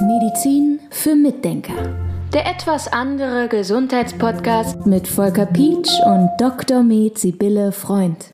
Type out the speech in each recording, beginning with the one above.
Medizin für Mitdenker. Der etwas andere Gesundheitspodcast mit Volker Pietsch und Dr. Med Sibylle Freund.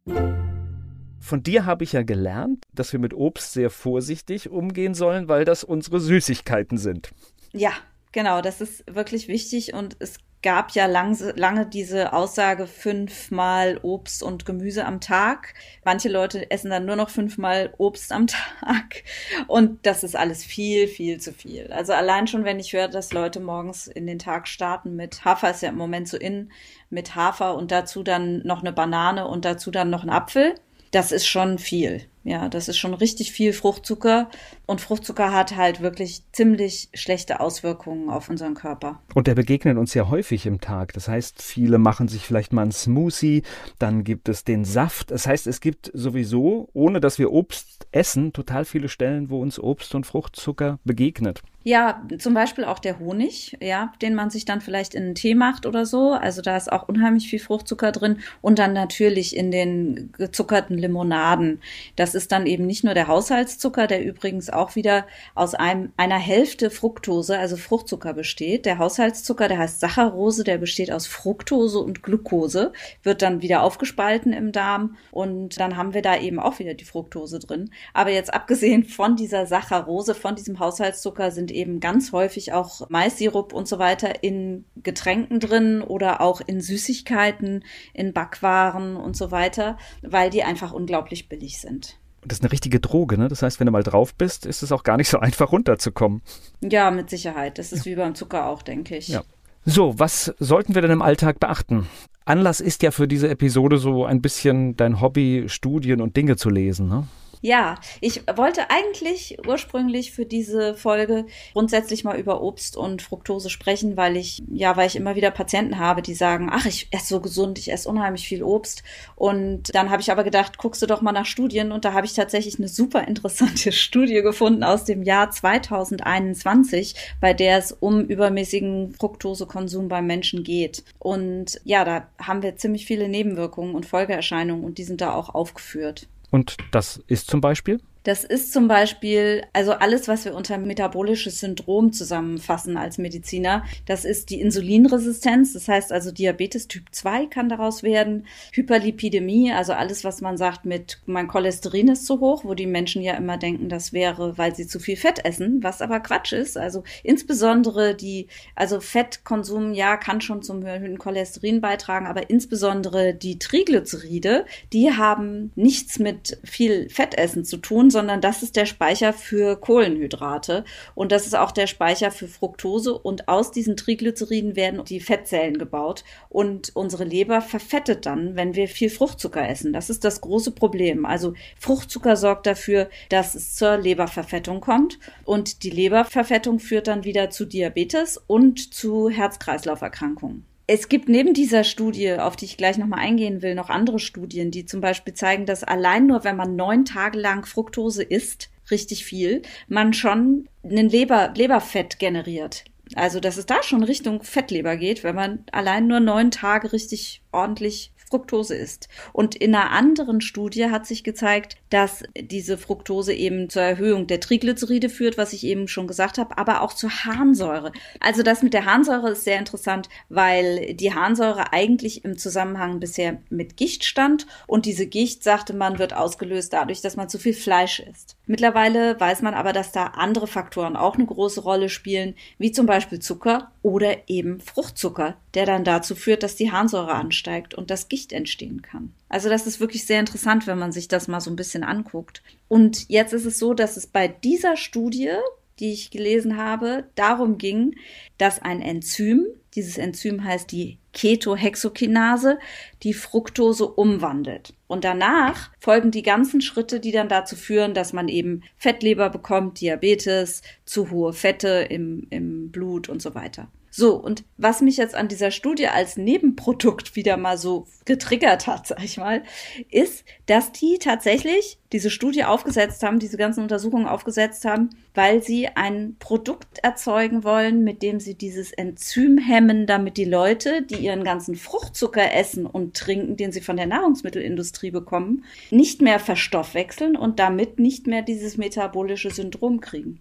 Von dir habe ich ja gelernt, dass wir mit Obst sehr vorsichtig umgehen sollen, weil das unsere Süßigkeiten sind. Ja, genau, das ist wirklich wichtig und es gab ja lang, lange diese Aussage fünfmal Obst und Gemüse am Tag. Manche Leute essen dann nur noch fünfmal Obst am Tag. Und das ist alles viel, viel zu viel. Also allein schon, wenn ich höre, dass Leute morgens in den Tag starten mit Hafer, ist ja im Moment so in, mit Hafer und dazu dann noch eine Banane und dazu dann noch ein Apfel. Das ist schon viel. Ja, das ist schon richtig viel Fruchtzucker. Und Fruchtzucker hat halt wirklich ziemlich schlechte Auswirkungen auf unseren Körper. Und der begegnet uns ja häufig im Tag. Das heißt, viele machen sich vielleicht mal einen Smoothie, dann gibt es den Saft. Das heißt, es gibt sowieso, ohne dass wir Obst essen, total viele Stellen, wo uns Obst und Fruchtzucker begegnet. Ja, zum Beispiel auch der Honig, ja, den man sich dann vielleicht in einen Tee macht oder so. Also da ist auch unheimlich viel Fruchtzucker drin. Und dann natürlich in den gezuckerten Limonaden. Das ist dann eben nicht nur der Haushaltszucker, der übrigens auch wieder aus einem, einer Hälfte Fructose, also Fruchtzucker besteht. Der Haushaltszucker, der heißt Saccharose, der besteht aus Fructose und Glucose, wird dann wieder aufgespalten im Darm. Und dann haben wir da eben auch wieder die Fructose drin. Aber jetzt abgesehen von dieser Saccharose, von diesem Haushaltszucker sind eben ganz häufig auch Mais-Sirup und so weiter in Getränken drin oder auch in Süßigkeiten, in Backwaren und so weiter, weil die einfach unglaublich billig sind. Das ist eine richtige Droge, ne? Das heißt, wenn du mal drauf bist, ist es auch gar nicht so einfach runterzukommen. Ja, mit Sicherheit. Das ist ja. wie beim Zucker auch, denke ich. Ja. So, was sollten wir denn im Alltag beachten? Anlass ist ja für diese Episode so ein bisschen dein Hobby, Studien und Dinge zu lesen, ne? Ja, ich wollte eigentlich ursprünglich für diese Folge grundsätzlich mal über Obst und Fructose sprechen, weil ich, ja, weil ich immer wieder Patienten habe, die sagen, ach, ich esse so gesund, ich esse unheimlich viel Obst. Und dann habe ich aber gedacht, guckst du doch mal nach Studien und da habe ich tatsächlich eine super interessante Studie gefunden aus dem Jahr 2021, bei der es um übermäßigen Fructosekonsum beim Menschen geht. Und ja, da haben wir ziemlich viele Nebenwirkungen und Folgeerscheinungen und die sind da auch aufgeführt. Und das ist zum Beispiel? Das ist zum Beispiel, also alles, was wir unter metabolisches Syndrom zusammenfassen als Mediziner. Das ist die Insulinresistenz. Das heißt also Diabetes Typ 2 kann daraus werden. Hyperlipidemie, also alles, was man sagt mit mein Cholesterin ist zu hoch, wo die Menschen ja immer denken, das wäre, weil sie zu viel Fett essen, was aber Quatsch ist. Also insbesondere die, also Fettkonsum, ja, kann schon zum erhöhten Cholesterin beitragen, aber insbesondere die Triglyceride, die haben nichts mit viel Fettessen zu tun, sondern das ist der Speicher für Kohlenhydrate und das ist auch der Speicher für Fructose und aus diesen Triglyceriden werden die Fettzellen gebaut und unsere Leber verfettet dann, wenn wir viel Fruchtzucker essen. Das ist das große Problem. Also Fruchtzucker sorgt dafür, dass es zur Leberverfettung kommt und die Leberverfettung führt dann wieder zu Diabetes und zu Herz-Kreislauf-Erkrankungen. Es gibt neben dieser Studie, auf die ich gleich nochmal eingehen will, noch andere Studien, die zum Beispiel zeigen, dass allein nur, wenn man neun Tage lang Fructose isst, richtig viel, man schon einen Leber, Leberfett generiert. Also, dass es da schon Richtung Fettleber geht, wenn man allein nur neun Tage richtig ordentlich Fructose ist. Und in einer anderen Studie hat sich gezeigt, dass diese Fructose eben zur Erhöhung der Triglyceride führt, was ich eben schon gesagt habe, aber auch zur Harnsäure. Also das mit der Harnsäure ist sehr interessant, weil die Harnsäure eigentlich im Zusammenhang bisher mit Gicht stand und diese Gicht, sagte man, wird ausgelöst dadurch, dass man zu viel Fleisch isst. Mittlerweile weiß man aber, dass da andere Faktoren auch eine große Rolle spielen, wie zum Beispiel Zucker oder eben Fruchtzucker, der dann dazu führt, dass die Harnsäure ansteigt und das Gicht entstehen kann. Also das ist wirklich sehr interessant, wenn man sich das mal so ein bisschen anguckt. Und jetzt ist es so, dass es bei dieser Studie, die ich gelesen habe, darum ging, dass ein Enzym, dieses Enzym heißt die Ketohexokinase, die Fructose umwandelt. Und danach folgen die ganzen Schritte, die dann dazu führen, dass man eben Fettleber bekommt, Diabetes, zu hohe Fette im, im Blut und so weiter. So, und was mich jetzt an dieser Studie als Nebenprodukt wieder mal so getriggert hat, sag ich mal, ist, dass die tatsächlich diese Studie aufgesetzt haben, diese ganzen Untersuchungen aufgesetzt haben, weil sie ein Produkt erzeugen wollen, mit dem sie dieses Enzym hemmen, hemmen damit die Leute, die ihren ganzen Fruchtzucker essen und trinken, den sie von der Nahrungsmittelindustrie bekommen, nicht mehr verstoffwechseln und damit nicht mehr dieses metabolische Syndrom kriegen.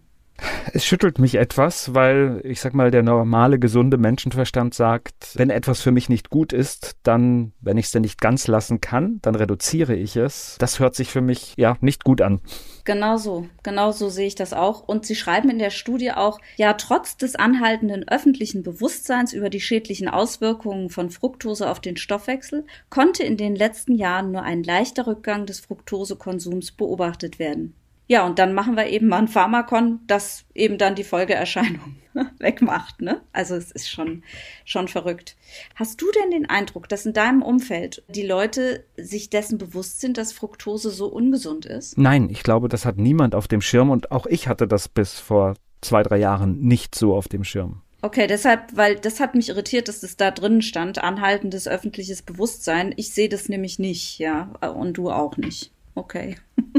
Es schüttelt mich etwas, weil ich sag mal, der normale, gesunde Menschenverstand sagt, wenn etwas für mich nicht gut ist, dann, wenn ich es denn nicht ganz lassen kann, dann reduziere ich es. Das hört sich für mich ja nicht gut an. Genau so, genau so sehe ich das auch. Und Sie schreiben in der Studie auch, ja, trotz des anhaltenden öffentlichen Bewusstseins über die schädlichen Auswirkungen von Fructose auf den Stoffwechsel konnte in den letzten Jahren nur ein leichter Rückgang des Fructosekonsums beobachtet werden. Ja, und dann machen wir eben mal ein Pharmakon, das eben dann die Folgeerscheinung wegmacht. Ne? Also es ist schon, schon verrückt. Hast du denn den Eindruck, dass in deinem Umfeld die Leute sich dessen bewusst sind, dass Fructose so ungesund ist? Nein, ich glaube, das hat niemand auf dem Schirm und auch ich hatte das bis vor zwei, drei Jahren nicht so auf dem Schirm. Okay, deshalb, weil das hat mich irritiert, dass das da drin stand, anhaltendes öffentliches Bewusstsein. Ich sehe das nämlich nicht, ja, und du auch nicht. Okay.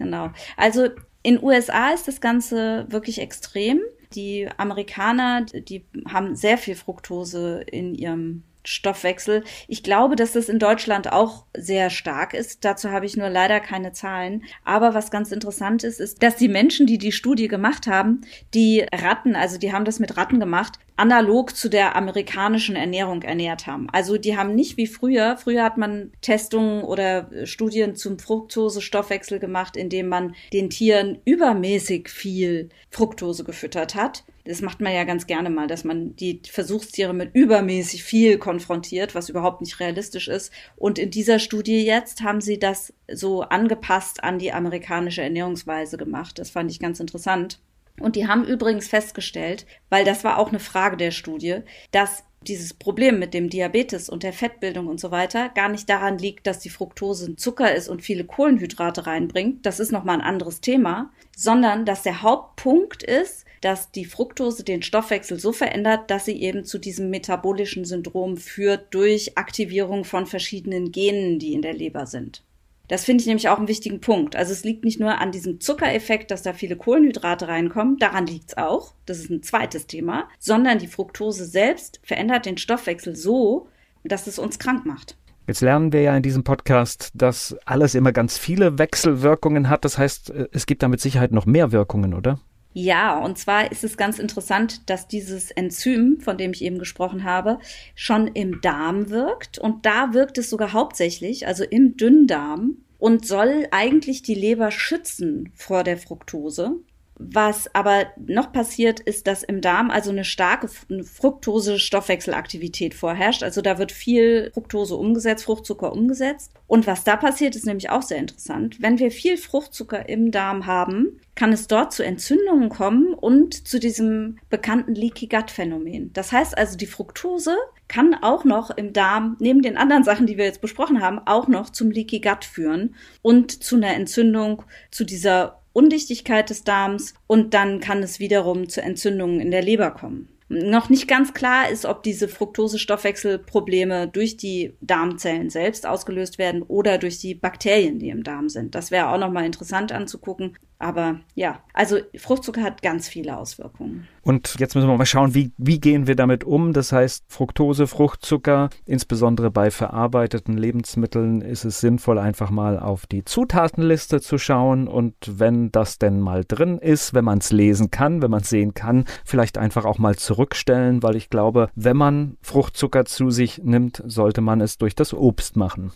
Genau. Also in USA ist das Ganze wirklich extrem. Die Amerikaner, die haben sehr viel Fructose in ihrem Stoffwechsel. Ich glaube, dass das in Deutschland auch sehr stark ist. Dazu habe ich nur leider keine Zahlen. Aber was ganz interessant ist, ist, dass die Menschen, die die Studie gemacht haben, die Ratten, also die haben das mit Ratten gemacht, analog zu der amerikanischen Ernährung ernährt haben. Also die haben nicht wie früher, früher hat man Testungen oder Studien zum Fructose-Stoffwechsel gemacht, indem man den Tieren übermäßig viel Fructose gefüttert hat. Das macht man ja ganz gerne mal, dass man die Versuchstiere mit übermäßig viel konfrontiert, was überhaupt nicht realistisch ist. Und in dieser Studie jetzt haben sie das so angepasst an die amerikanische Ernährungsweise gemacht. Das fand ich ganz interessant. Und die haben übrigens festgestellt, weil das war auch eine Frage der Studie, dass dieses Problem mit dem Diabetes und der Fettbildung und so weiter gar nicht daran liegt, dass die Fructose ein Zucker ist und viele Kohlenhydrate reinbringt. Das ist nochmal ein anderes Thema, sondern dass der Hauptpunkt ist, dass die Fructose den Stoffwechsel so verändert, dass sie eben zu diesem metabolischen Syndrom führt durch Aktivierung von verschiedenen Genen, die in der Leber sind. Das finde ich nämlich auch einen wichtigen Punkt. Also es liegt nicht nur an diesem Zuckereffekt, dass da viele Kohlenhydrate reinkommen, daran liegt es auch, das ist ein zweites Thema, sondern die Fructose selbst verändert den Stoffwechsel so, dass es uns krank macht. Jetzt lernen wir ja in diesem Podcast, dass alles immer ganz viele Wechselwirkungen hat. Das heißt, äh, es gibt da mit Sicherheit noch mehr Wirkungen, oder? Ja, und zwar ist es ganz interessant, dass dieses Enzym, von dem ich eben gesprochen habe, schon im Darm wirkt. Und da wirkt es sogar hauptsächlich, also im Dünndarm, und soll eigentlich die Leber schützen vor der Fructose. Was aber noch passiert, ist, dass im Darm also eine starke Fructose-Stoffwechselaktivität vorherrscht. Also da wird viel Fructose umgesetzt, Fruchtzucker umgesetzt. Und was da passiert, ist nämlich auch sehr interessant. Wenn wir viel Fruchtzucker im Darm haben, kann es dort zu Entzündungen kommen und zu diesem bekannten Leaky Gut Phänomen. Das heißt also, die Fructose kann auch noch im Darm, neben den anderen Sachen, die wir jetzt besprochen haben, auch noch zum Leaky Gut führen und zu einer Entzündung, zu dieser Undichtigkeit des Darms und dann kann es wiederum zu Entzündungen in der Leber kommen. Noch nicht ganz klar ist, ob diese Fructose-Stoffwechselprobleme durch die Darmzellen selbst ausgelöst werden oder durch die Bakterien, die im Darm sind. Das wäre auch nochmal interessant anzugucken. Aber ja, also Fruchtzucker hat ganz viele Auswirkungen. Und jetzt müssen wir mal schauen, wie, wie gehen wir damit um? Das heißt, Fructose, Fruchtzucker, insbesondere bei verarbeiteten Lebensmitteln ist es sinnvoll, einfach mal auf die Zutatenliste zu schauen und wenn das denn mal drin ist, wenn man es lesen kann, wenn man es sehen kann, vielleicht einfach auch mal zurückstellen, weil ich glaube, wenn man Fruchtzucker zu sich nimmt, sollte man es durch das Obst machen.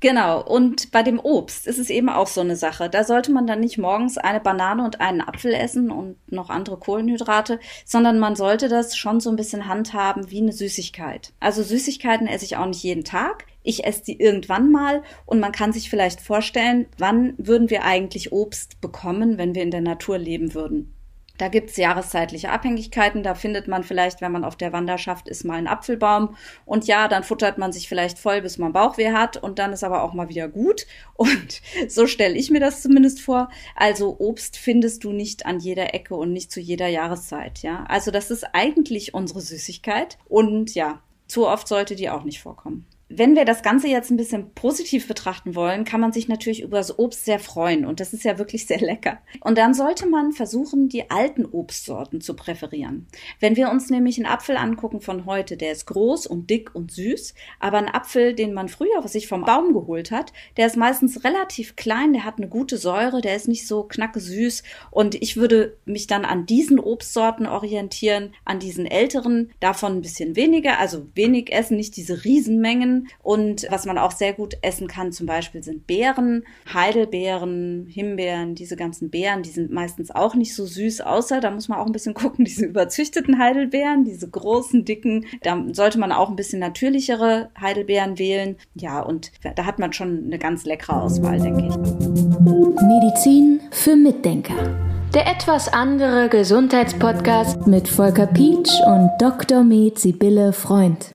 Genau, und bei dem Obst ist es eben auch so eine Sache. Da sollte man dann nicht morgens eine Banane und einen Apfel essen und noch andere Kohlenhydrate, sondern man sollte das schon so ein bisschen handhaben wie eine Süßigkeit. Also Süßigkeiten esse ich auch nicht jeden Tag. Ich esse die irgendwann mal und man kann sich vielleicht vorstellen, wann würden wir eigentlich Obst bekommen, wenn wir in der Natur leben würden. Da gibt's jahreszeitliche Abhängigkeiten. Da findet man vielleicht, wenn man auf der Wanderschaft ist, mal einen Apfelbaum. Und ja, dann futtert man sich vielleicht voll, bis man Bauchweh hat. Und dann ist aber auch mal wieder gut. Und so stelle ich mir das zumindest vor. Also Obst findest du nicht an jeder Ecke und nicht zu jeder Jahreszeit. Ja, also das ist eigentlich unsere Süßigkeit. Und ja, zu oft sollte die auch nicht vorkommen. Wenn wir das Ganze jetzt ein bisschen positiv betrachten wollen, kann man sich natürlich über das Obst sehr freuen. Und das ist ja wirklich sehr lecker. Und dann sollte man versuchen, die alten Obstsorten zu präferieren. Wenn wir uns nämlich einen Apfel angucken von heute, der ist groß und dick und süß. Aber ein Apfel, den man früher sich vom Baum geholt hat, der ist meistens relativ klein, der hat eine gute Säure, der ist nicht so knacke süß. Und ich würde mich dann an diesen Obstsorten orientieren, an diesen älteren, davon ein bisschen weniger, also wenig essen, nicht diese Riesenmengen und was man auch sehr gut essen kann, zum Beispiel sind Beeren, Heidelbeeren, Himbeeren, diese ganzen Beeren, die sind meistens auch nicht so süß, außer da muss man auch ein bisschen gucken, diese überzüchteten Heidelbeeren, diese großen, dicken, da sollte man auch ein bisschen natürlichere Heidelbeeren wählen. Ja, und da hat man schon eine ganz leckere Auswahl, denke ich. Medizin für Mitdenker. Der etwas andere Gesundheitspodcast mit Volker Pietsch und Dr. Med Sibylle Freund.